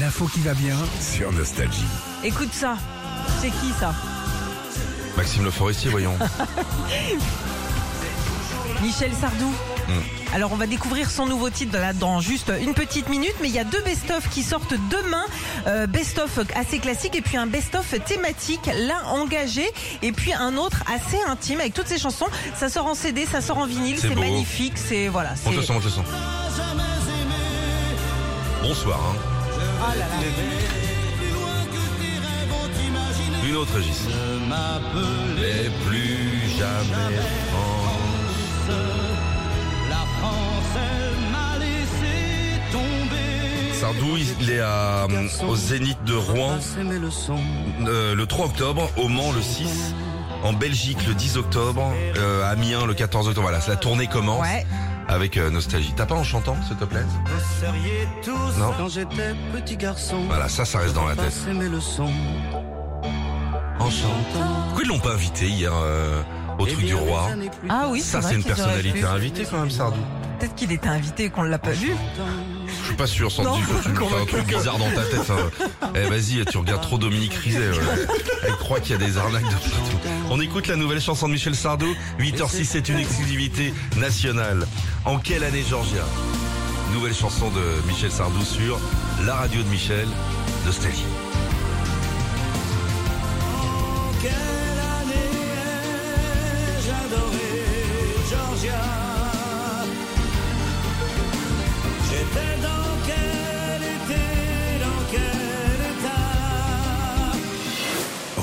L'info qui va bien sur Nostalgie. Écoute ça. C'est qui ça Maxime Le Forestier, voyons. Michel Sardou. Alors on va découvrir son nouveau titre là dans juste une petite minute, mais il y a deux best-of qui sortent demain. Euh, best-of assez classique et puis un best-of thématique, l'un engagé et puis un autre assez intime avec toutes ces chansons. Ça sort en CD, ça sort en vinyle, C'est magnifique, c'est voilà. Son. Bonsoir. Hein. Ah là là. Une autre, Régis. Ne m'appelez plus jamais France. Sardou, il est à, au Zénith de Rouen euh, le 3 octobre, au Mans le 6, en Belgique le 10 octobre, euh, à Amiens le 14 octobre. Voilà, la tournée commence Ouais. avec euh, Nostalgie. T'as pas en chantant, s'il te plaît? Vous seriez tous Non. quand j'étais petit garçon. Voilà, ça, ça reste dans la tête. Passer mes leçons. En chantant. Pourquoi ils l'ont pas invité hier euh, au Eh truc du roi Ah oui, Ça, c'est une personnalité invitée quand même, Sardou. Peut-être qu'il était invité et qu'on ne l'a pas vu. Je suis pas sûr, sans tu fais un truc bizarre dans ta tête. hein. Eh vas-y, tu regardes trop Dominique Rizet. ouais. Elle croit qu'il y a des arnaques de partout. On écoute la nouvelle chanson de Michel Sardou. 8h06, c'est une exclusivité nationale. En quelle année, Georgia? Nouvelle chanson de Michel Sardou sur la radio de Michel, Nostalgie. Quelle